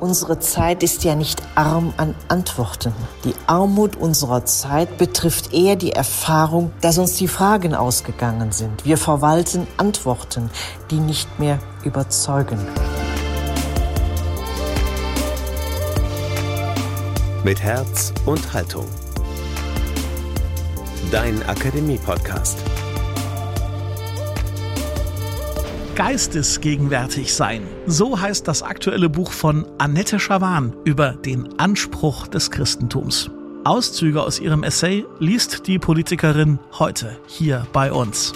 Unsere Zeit ist ja nicht arm an Antworten. Die Armut unserer Zeit betrifft eher die Erfahrung, dass uns die Fragen ausgegangen sind. Wir verwalten Antworten, die nicht mehr überzeugen. Mit Herz und Haltung. Dein Akademie-Podcast. Geistesgegenwärtig sein. So heißt das aktuelle Buch von Annette Schawan über den Anspruch des Christentums. Auszüge aus ihrem Essay liest die Politikerin heute hier bei uns.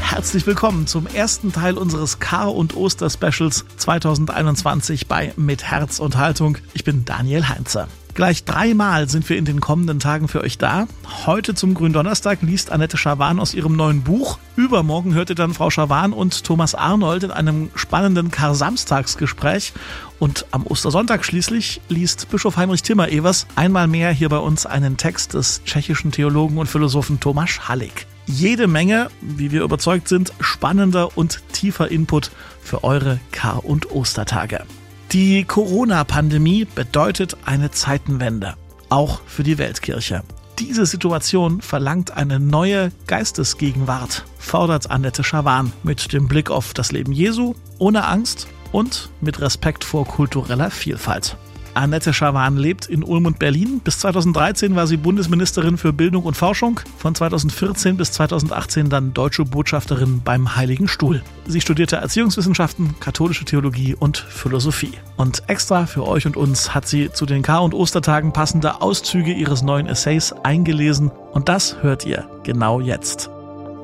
Herzlich willkommen zum ersten Teil unseres Kar- und Oster-Specials 2021 bei Mit Herz und Haltung. Ich bin Daniel Heinzer. Gleich dreimal sind wir in den kommenden Tagen für euch da. Heute zum Gründonnerstag liest Annette Schawan aus ihrem neuen Buch. Übermorgen hört ihr dann Frau Schawan und Thomas Arnold in einem spannenden Kar-Samstagsgespräch. Und am Ostersonntag schließlich liest Bischof Heinrich Timmer Evers einmal mehr hier bei uns einen Text des tschechischen Theologen und Philosophen Tomasz Hallig. Jede Menge, wie wir überzeugt sind, spannender und tiefer Input für eure Kar- und Ostertage. Die Corona-Pandemie bedeutet eine Zeitenwende, auch für die Weltkirche. Diese Situation verlangt eine neue Geistesgegenwart, fordert Annette Schawan mit dem Blick auf das Leben Jesu, ohne Angst und mit Respekt vor kultureller Vielfalt. Annette Schawan lebt in Ulm und Berlin. Bis 2013 war sie Bundesministerin für Bildung und Forschung. Von 2014 bis 2018 dann deutsche Botschafterin beim Heiligen Stuhl. Sie studierte Erziehungswissenschaften, katholische Theologie und Philosophie. Und extra für euch und uns hat sie zu den Kar- und Ostertagen passende Auszüge ihres neuen Essays eingelesen. Und das hört ihr genau jetzt.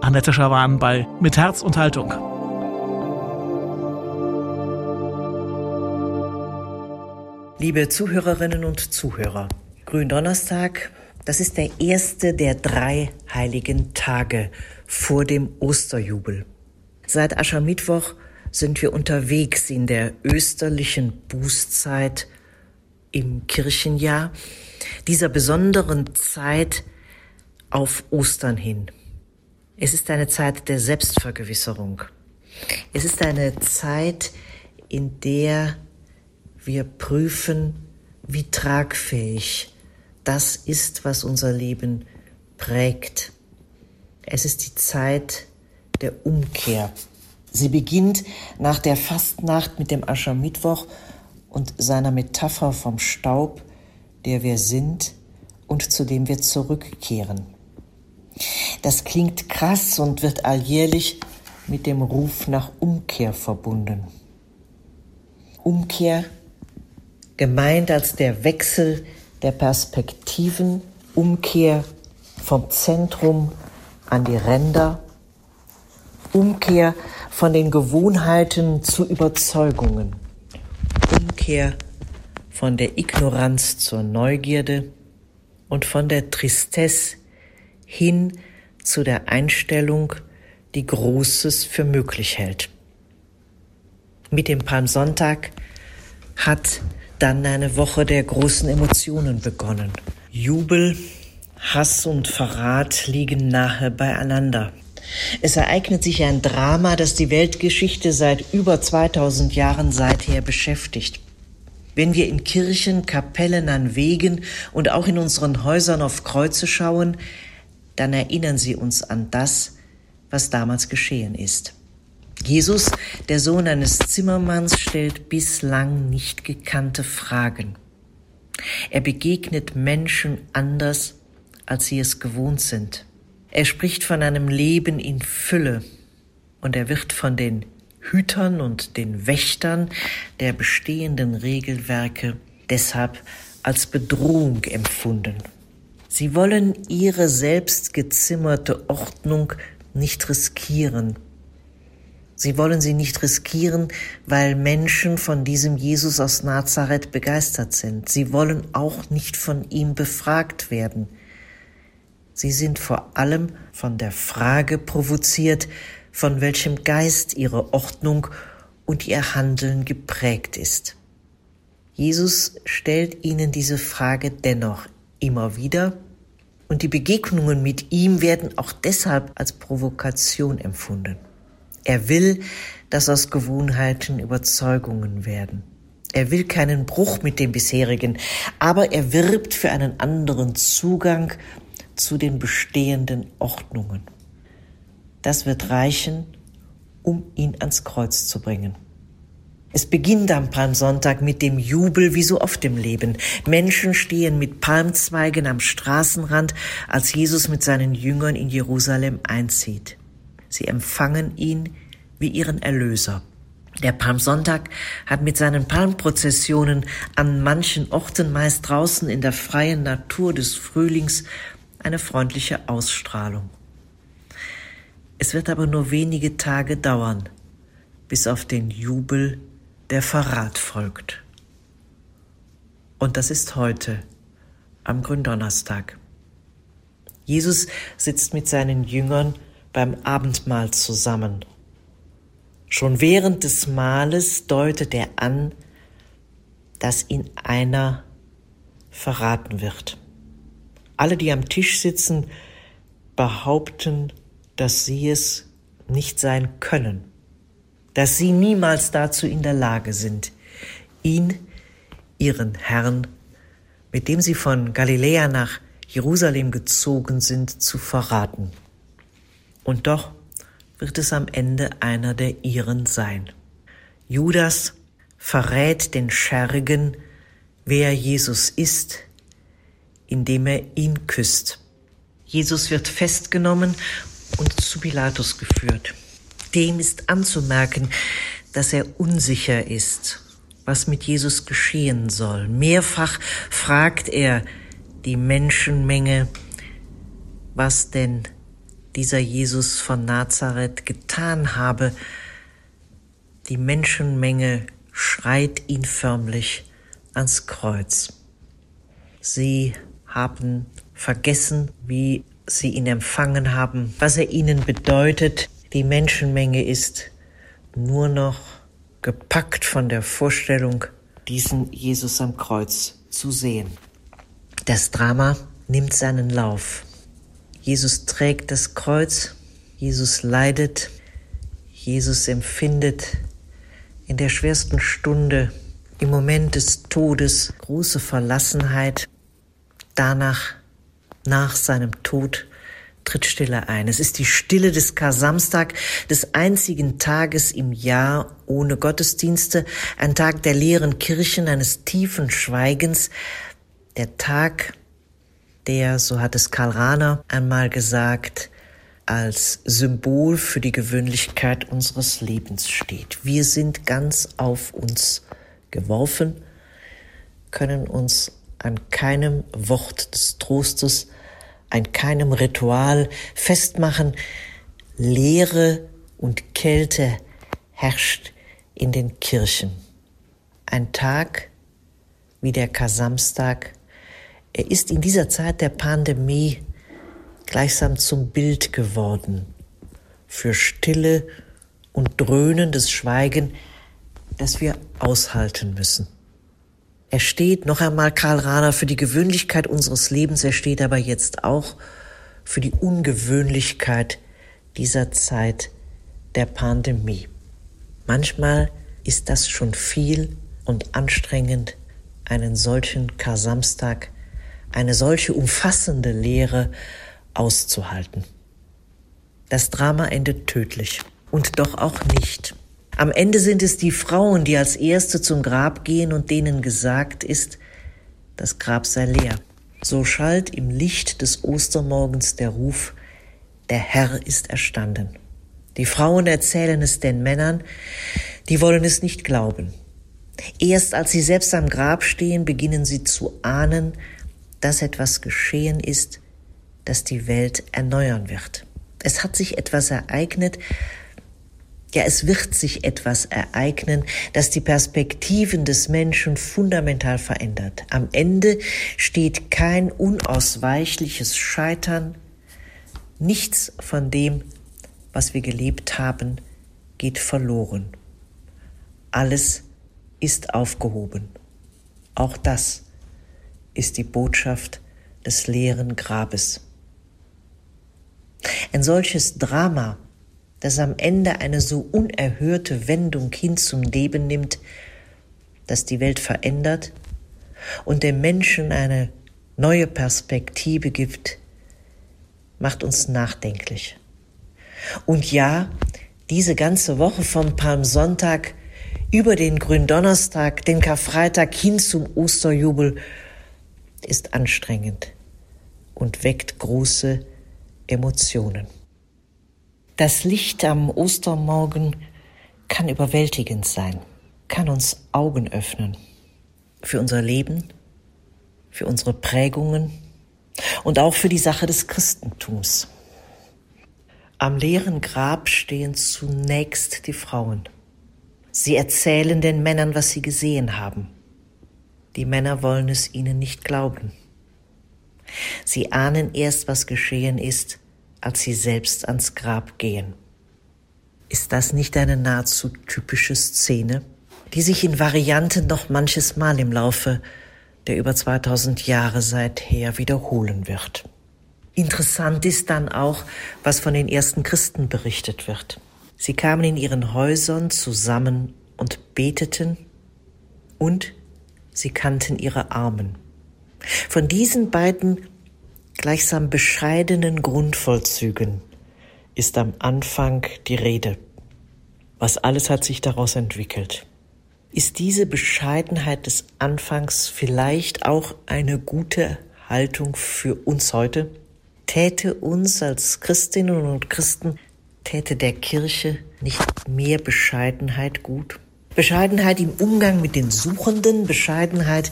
Annette Schawan bei Mit Herz und Haltung. Liebe Zuhörerinnen und Zuhörer, Gründonnerstag, das ist der erste der drei heiligen Tage vor dem Osterjubel. Seit Aschermittwoch sind wir unterwegs in der österlichen Bußzeit im Kirchenjahr, dieser besonderen Zeit auf Ostern hin. Es ist eine Zeit der Selbstvergewisserung. Es ist eine Zeit, in der wir prüfen, wie tragfähig das ist, was unser Leben prägt. Es ist die Zeit der Umkehr. Sie beginnt nach der Fastnacht mit dem Aschermittwoch und seiner Metapher vom Staub, der wir sind und zu dem wir zurückkehren. Das klingt krass und wird alljährlich mit dem Ruf nach Umkehr verbunden. Umkehr gemeint als der Wechsel der Perspektiven, Umkehr vom Zentrum an die Ränder, Umkehr von den Gewohnheiten zu Überzeugungen, Umkehr von der Ignoranz zur Neugierde und von der Tristesse hin zu der Einstellung, die Großes für möglich hält. Mit dem Palmsonntag hat dann eine Woche der großen Emotionen begonnen. Jubel, Hass und Verrat liegen nahe beieinander. Es ereignet sich ein Drama, das die Weltgeschichte seit über 2000 Jahren seither beschäftigt. Wenn wir in Kirchen, Kapellen, an Wegen und auch in unseren Häusern auf Kreuze schauen, dann erinnern sie uns an das, was damals geschehen ist. Jesus, der Sohn eines Zimmermanns, stellt bislang nicht gekannte Fragen. Er begegnet Menschen anders, als sie es gewohnt sind. Er spricht von einem Leben in Fülle und er wird von den Hütern und den Wächtern der bestehenden Regelwerke deshalb als Bedrohung empfunden. Sie wollen ihre selbst gezimmerte Ordnung nicht riskieren Sie wollen sie nicht riskieren, weil Menschen von diesem Jesus aus Nazareth begeistert sind. Sie wollen auch nicht von ihm befragt werden. Sie sind vor allem von der Frage provoziert, von welchem Geist ihre Ordnung und ihr Handeln geprägt ist. Jesus stellt ihnen diese Frage dennoch immer wieder und die Begegnungen mit ihm werden auch deshalb als Provokation empfunden. Er will, dass aus Gewohnheiten Überzeugungen werden. Er will keinen Bruch mit dem bisherigen, aber er wirbt für einen anderen Zugang zu den bestehenden Ordnungen. Das wird reichen, um ihn ans Kreuz zu bringen. Es beginnt am Palmsonntag mit dem Jubel wie so oft im Leben. Menschen stehen mit Palmzweigen am Straßenrand, als Jesus mit seinen Jüngern in Jerusalem einzieht. Sie empfangen ihn wie ihren Erlöser. Der Palmsonntag hat mit seinen Palmprozessionen an manchen Orten meist draußen in der freien Natur des Frühlings eine freundliche Ausstrahlung. Es wird aber nur wenige Tage dauern, bis auf den Jubel der Verrat folgt. Und das ist heute, am Gründonnerstag. Jesus sitzt mit seinen Jüngern beim Abendmahl zusammen. Schon während des Mahles deutet er an, dass ihn einer verraten wird. Alle, die am Tisch sitzen, behaupten, dass sie es nicht sein können, dass sie niemals dazu in der Lage sind, ihn, ihren Herrn, mit dem sie von Galiläa nach Jerusalem gezogen sind, zu verraten. Und doch wird es am Ende einer der ihren sein. Judas verrät den Schergen, wer Jesus ist, indem er ihn küsst. Jesus wird festgenommen und zu Pilatus geführt. Dem ist anzumerken, dass er unsicher ist, was mit Jesus geschehen soll. Mehrfach fragt er die Menschenmenge, was denn dieser Jesus von Nazareth getan habe. Die Menschenmenge schreit ihn förmlich ans Kreuz. Sie haben vergessen, wie sie ihn empfangen haben, was er ihnen bedeutet. Die Menschenmenge ist nur noch gepackt von der Vorstellung, diesen Jesus am Kreuz zu sehen. Das Drama nimmt seinen Lauf. Jesus trägt das Kreuz, Jesus leidet, Jesus empfindet in der schwersten Stunde, im Moment des Todes, große Verlassenheit. Danach, nach seinem Tod, tritt Stille ein. Es ist die Stille des Kar-Samstag, des einzigen Tages im Jahr ohne Gottesdienste, ein Tag der leeren Kirchen, eines tiefen Schweigens, der Tag, der, so hat es Karl Rahner einmal gesagt, als Symbol für die Gewöhnlichkeit unseres Lebens steht. Wir sind ganz auf uns geworfen, können uns an keinem Wort des Trostes, an keinem Ritual festmachen. Leere und Kälte herrscht in den Kirchen. Ein Tag wie der Kasamstag er ist in dieser Zeit der Pandemie gleichsam zum Bild geworden für Stille und dröhnendes Schweigen, das wir aushalten müssen. Er steht noch einmal Karl Rahner für die Gewöhnlichkeit unseres Lebens, er steht aber jetzt auch für die Ungewöhnlichkeit dieser Zeit der Pandemie. Manchmal ist das schon viel und anstrengend, einen solchen Kar-Samstag eine solche umfassende Lehre auszuhalten. Das Drama endet tödlich und doch auch nicht. Am Ende sind es die Frauen, die als Erste zum Grab gehen und denen gesagt ist, das Grab sei leer. So schallt im Licht des Ostermorgens der Ruf, der Herr ist erstanden. Die Frauen erzählen es den Männern, die wollen es nicht glauben. Erst als sie selbst am Grab stehen, beginnen sie zu ahnen, dass etwas geschehen ist, das die Welt erneuern wird. Es hat sich etwas ereignet, ja, es wird sich etwas ereignen, das die Perspektiven des Menschen fundamental verändert. Am Ende steht kein unausweichliches Scheitern. Nichts von dem, was wir gelebt haben, geht verloren. Alles ist aufgehoben. Auch das ist die Botschaft des leeren Grabes. Ein solches Drama, das am Ende eine so unerhörte Wendung hin zum Leben nimmt, das die Welt verändert und dem Menschen eine neue Perspektive gibt, macht uns nachdenklich. Und ja, diese ganze Woche vom Palmsonntag über den Gründonnerstag, den Karfreitag hin zum Osterjubel ist anstrengend und weckt große Emotionen. Das Licht am Ostermorgen kann überwältigend sein, kann uns Augen öffnen für unser Leben, für unsere Prägungen und auch für die Sache des Christentums. Am leeren Grab stehen zunächst die Frauen. Sie erzählen den Männern, was sie gesehen haben. Die Männer wollen es ihnen nicht glauben. Sie ahnen erst, was geschehen ist, als sie selbst ans Grab gehen. Ist das nicht eine nahezu typische Szene, die sich in Varianten noch manches Mal im Laufe der über 2000 Jahre seither wiederholen wird? Interessant ist dann auch, was von den ersten Christen berichtet wird. Sie kamen in ihren Häusern zusammen und beteten und sie kannten ihre Armen. Von diesen beiden gleichsam bescheidenen Grundvollzügen ist am Anfang die Rede. Was alles hat sich daraus entwickelt. Ist diese Bescheidenheit des Anfangs vielleicht auch eine gute Haltung für uns heute? Täte uns als Christinnen und Christen Täte der Kirche nicht mehr Bescheidenheit gut? Bescheidenheit im Umgang mit den Suchenden, Bescheidenheit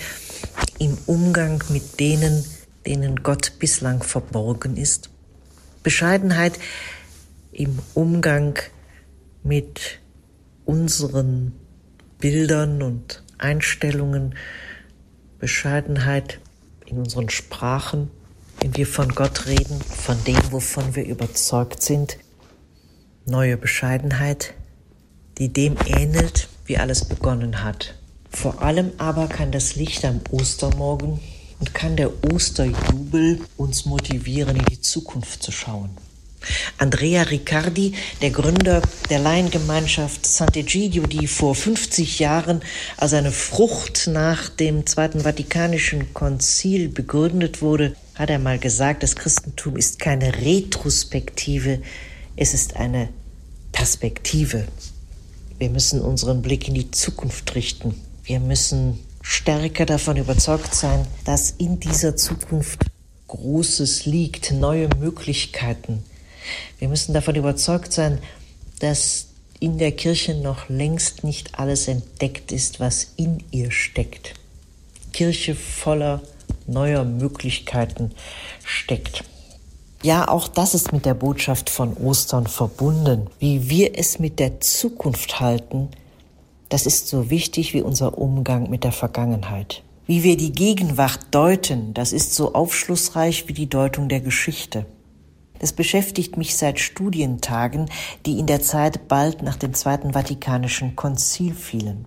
im Umgang mit denen, denen Gott bislang verborgen ist. Bescheidenheit im Umgang mit unseren Bildern und Einstellungen, Bescheidenheit in unseren Sprachen, wenn wir von Gott reden, von dem, wovon wir überzeugt sind, neue Bescheidenheit, die dem ähnelt, wie alles begonnen hat. Vor allem aber kann das Licht am Ostermorgen und kann der Osterjubel uns motivieren, in die Zukunft zu schauen. Andrea Riccardi, der Gründer der Laiengemeinschaft Sant'Egidio, die vor 50 Jahren als eine Frucht nach dem Zweiten Vatikanischen Konzil begründet wurde, hat einmal gesagt, das Christentum ist keine Retrospektive, es ist eine Perspektive. Wir müssen unseren Blick in die Zukunft richten. Wir müssen stärker davon überzeugt sein, dass in dieser Zukunft Großes liegt, neue Möglichkeiten. Wir müssen davon überzeugt sein, dass in der Kirche noch längst nicht alles entdeckt ist, was in ihr steckt. Kirche voller neuer Möglichkeiten steckt. Ja, auch das ist mit der Botschaft von Ostern verbunden. Wie wir es mit der Zukunft halten, das ist so wichtig wie unser Umgang mit der Vergangenheit. Wie wir die Gegenwart deuten, das ist so aufschlussreich wie die Deutung der Geschichte. Das beschäftigt mich seit Studientagen, die in der Zeit bald nach dem Zweiten Vatikanischen Konzil fielen.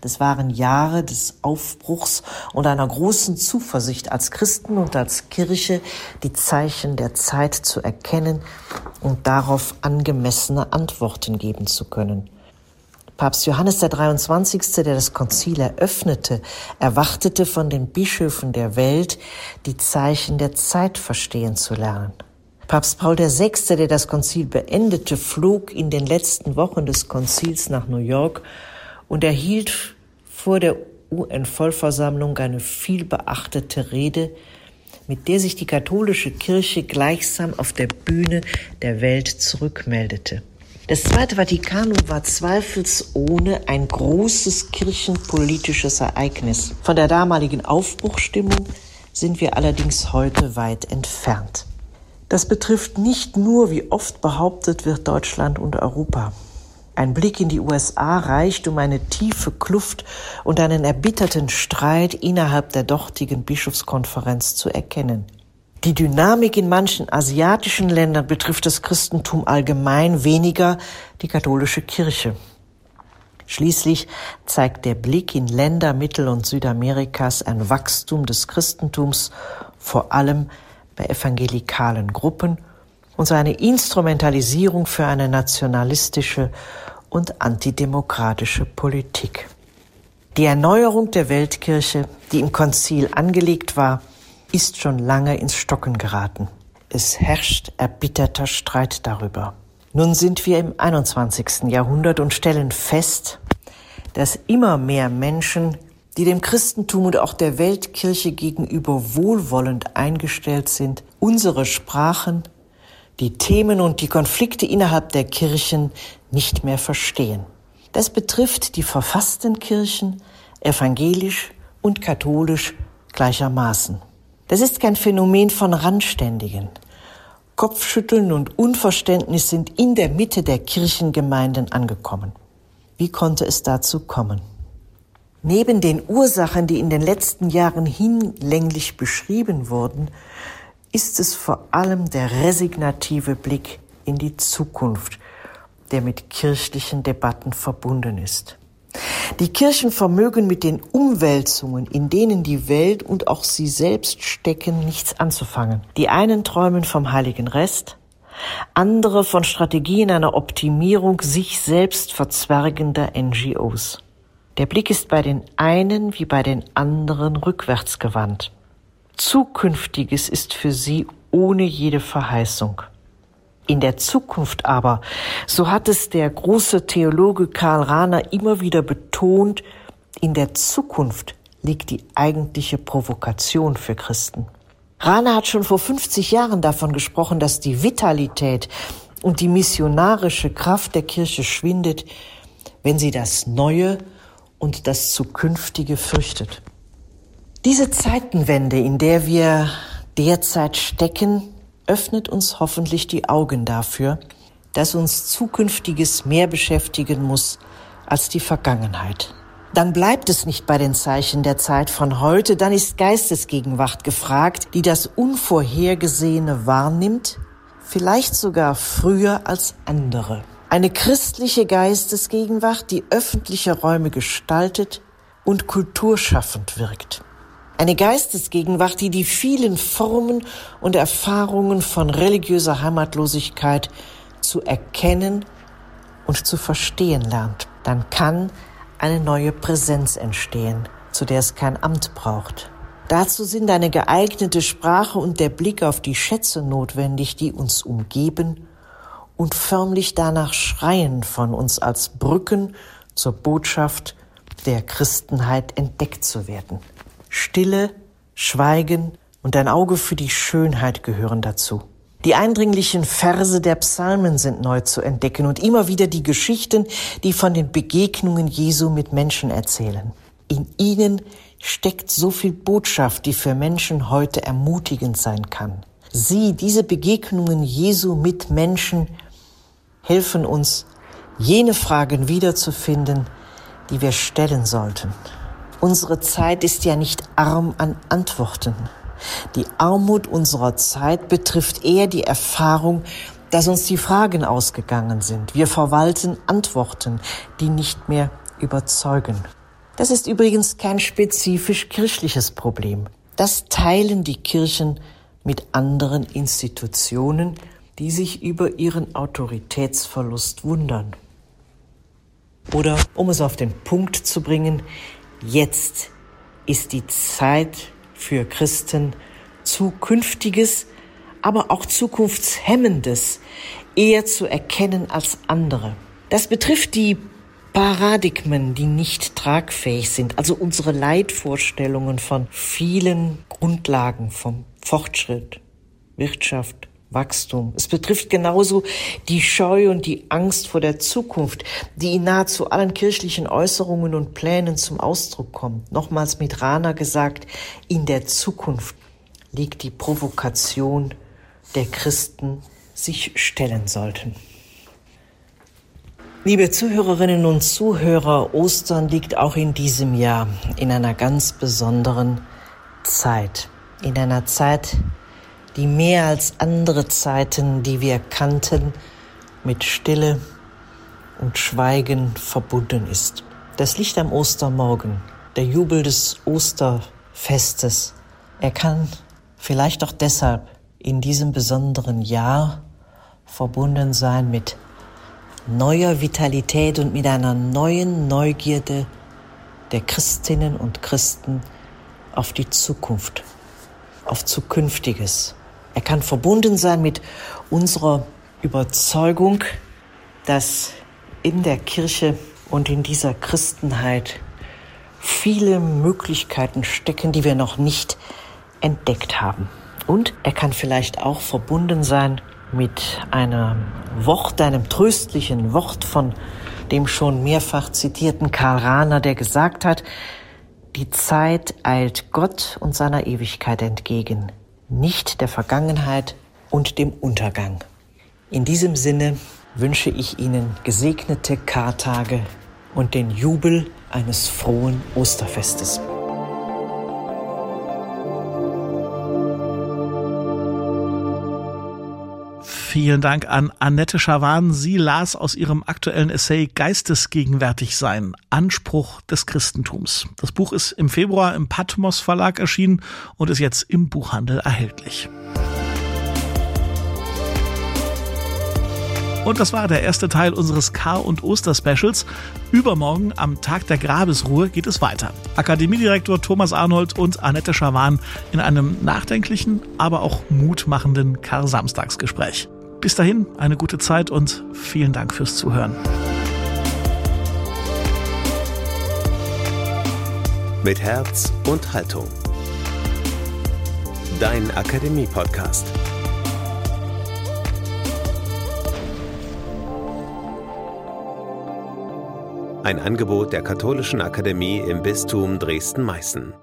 Das waren Jahre des Aufbruchs und einer großen Zuversicht als Christen und als Kirche, die Zeichen der Zeit zu erkennen und darauf angemessene Antworten geben zu können. Papst Johannes der 23., der das Konzil eröffnete, erwartete von den Bischöfen der Welt, die Zeichen der Zeit verstehen zu lernen. Papst Paul VI., der das Konzil beendete, flog in den letzten Wochen des Konzils nach New York und erhielt vor der UN-Vollversammlung eine vielbeachtete Rede, mit der sich die katholische Kirche gleichsam auf der Bühne der Welt zurückmeldete. Das Zweite Vatikanum war zweifelsohne ein großes kirchenpolitisches Ereignis. Von der damaligen Aufbruchstimmung sind wir allerdings heute weit entfernt. Das betrifft nicht nur, wie oft behauptet wird, Deutschland und Europa. Ein Blick in die USA reicht, um eine tiefe Kluft und einen erbitterten Streit innerhalb der dortigen Bischofskonferenz zu erkennen. Die Dynamik in manchen asiatischen Ländern betrifft das Christentum allgemein weniger die katholische Kirche. Schließlich zeigt der Blick in Länder Mittel- und Südamerikas ein Wachstum des Christentums, vor allem bei evangelikalen Gruppen und seine Instrumentalisierung für eine nationalistische und antidemokratische Politik. Die Erneuerung der Weltkirche, die im Konzil angelegt war, ist schon lange ins Stocken geraten. Es herrscht erbitterter Streit darüber. Nun sind wir im 21. Jahrhundert und stellen fest, dass immer mehr Menschen, die dem Christentum und auch der Weltkirche gegenüber wohlwollend eingestellt sind, unsere Sprachen, die Themen und die Konflikte innerhalb der Kirchen nicht mehr verstehen. Das betrifft die verfassten Kirchen, evangelisch und katholisch gleichermaßen. Das ist kein Phänomen von Randständigen. Kopfschütteln und Unverständnis sind in der Mitte der Kirchengemeinden angekommen. Wie konnte es dazu kommen? Neben den Ursachen, die in den letzten Jahren hinlänglich beschrieben wurden, ist es vor allem der resignative Blick in die Zukunft, der mit kirchlichen Debatten verbunden ist. Die Kirchen vermögen mit den Umwälzungen, in denen die Welt und auch sie selbst stecken, nichts anzufangen. Die einen träumen vom heiligen Rest, andere von Strategien einer Optimierung sich selbst verzwergender NGOs. Der Blick ist bei den einen wie bei den anderen rückwärts gewandt. Zukünftiges ist für sie ohne jede Verheißung. In der Zukunft aber, so hat es der große Theologe Karl Rahner immer wieder betont, in der Zukunft liegt die eigentliche Provokation für Christen. Rahner hat schon vor 50 Jahren davon gesprochen, dass die Vitalität und die missionarische Kraft der Kirche schwindet, wenn sie das Neue und das Zukünftige fürchtet. Diese Zeitenwende, in der wir derzeit stecken, öffnet uns hoffentlich die Augen dafür, dass uns Zukünftiges mehr beschäftigen muss als die Vergangenheit. Dann bleibt es nicht bei den Zeichen der Zeit von heute, dann ist Geistesgegenwart gefragt, die das Unvorhergesehene wahrnimmt, vielleicht sogar früher als andere. Eine christliche Geistesgegenwart, die öffentliche Räume gestaltet und kulturschaffend wirkt. Eine Geistesgegenwart, die die vielen Formen und Erfahrungen von religiöser Heimatlosigkeit zu erkennen und zu verstehen lernt. Dann kann eine neue Präsenz entstehen, zu der es kein Amt braucht. Dazu sind eine geeignete Sprache und der Blick auf die Schätze notwendig, die uns umgeben und förmlich danach schreien, von uns als Brücken zur Botschaft der Christenheit entdeckt zu werden. Stille, Schweigen und ein Auge für die Schönheit gehören dazu. Die eindringlichen Verse der Psalmen sind neu zu entdecken und immer wieder die Geschichten, die von den Begegnungen Jesu mit Menschen erzählen. In ihnen steckt so viel Botschaft, die für Menschen heute ermutigend sein kann. Sie, diese Begegnungen Jesu mit Menschen, helfen uns, jene Fragen wiederzufinden, die wir stellen sollten. Unsere Zeit ist ja nicht arm an Antworten. Die Armut unserer Zeit betrifft eher die Erfahrung, dass uns die Fragen ausgegangen sind. Wir verwalten Antworten, die nicht mehr überzeugen. Das ist übrigens kein spezifisch kirchliches Problem. Das teilen die Kirchen mit anderen Institutionen, die sich über ihren Autoritätsverlust wundern. Oder, um es auf den Punkt zu bringen, Jetzt ist die Zeit für Christen zukünftiges, aber auch zukunftshemmendes eher zu erkennen als andere. Das betrifft die Paradigmen, die nicht tragfähig sind, also unsere Leitvorstellungen von vielen Grundlagen vom Fortschritt, Wirtschaft, Wachstum. Es betrifft genauso die Scheu und die Angst vor der Zukunft, die in nahezu allen kirchlichen Äußerungen und Plänen zum Ausdruck kommt. Nochmals mit Rana gesagt, in der Zukunft liegt die Provokation der Christen sich stellen sollten. Liebe Zuhörerinnen und Zuhörer, Ostern liegt auch in diesem Jahr in einer ganz besonderen Zeit. In einer Zeit, die mehr als andere Zeiten, die wir kannten, mit Stille und Schweigen verbunden ist. Das Licht am Ostermorgen, der Jubel des Osterfestes, er kann vielleicht auch deshalb in diesem besonderen Jahr verbunden sein mit neuer Vitalität und mit einer neuen Neugierde der Christinnen und Christen auf die Zukunft, auf Zukünftiges. Er kann verbunden sein mit unserer Überzeugung, dass in der Kirche und in dieser Christenheit viele Möglichkeiten stecken, die wir noch nicht entdeckt haben. Und er kann vielleicht auch verbunden sein mit einem Wort, einem tröstlichen Wort von dem schon mehrfach zitierten Karl Rahner, der gesagt hat, die Zeit eilt Gott und seiner Ewigkeit entgegen, nicht der Vergangenheit und dem Untergang. In diesem Sinne wünsche ich Ihnen gesegnete Kartage und den Jubel eines frohen Osterfestes. Vielen Dank an Annette Schawan. Sie las aus ihrem aktuellen Essay Geistesgegenwärtig sein, Anspruch des Christentums. Das Buch ist im Februar im Patmos Verlag erschienen und ist jetzt im Buchhandel erhältlich. Und das war der erste Teil unseres Kar- und Oster-Specials. Übermorgen, am Tag der Grabesruhe, geht es weiter. Akademiedirektor Thomas Arnold und Annette Schawan in einem nachdenklichen, aber auch mutmachenden Kar-Samstagsgespräch. Bis dahin, eine gute Zeit und vielen Dank fürs Zuhören. Mit Herz und Haltung. Dein Akademie-Podcast. Ein Angebot der Katholischen Akademie im Bistum Dresden-Meißen.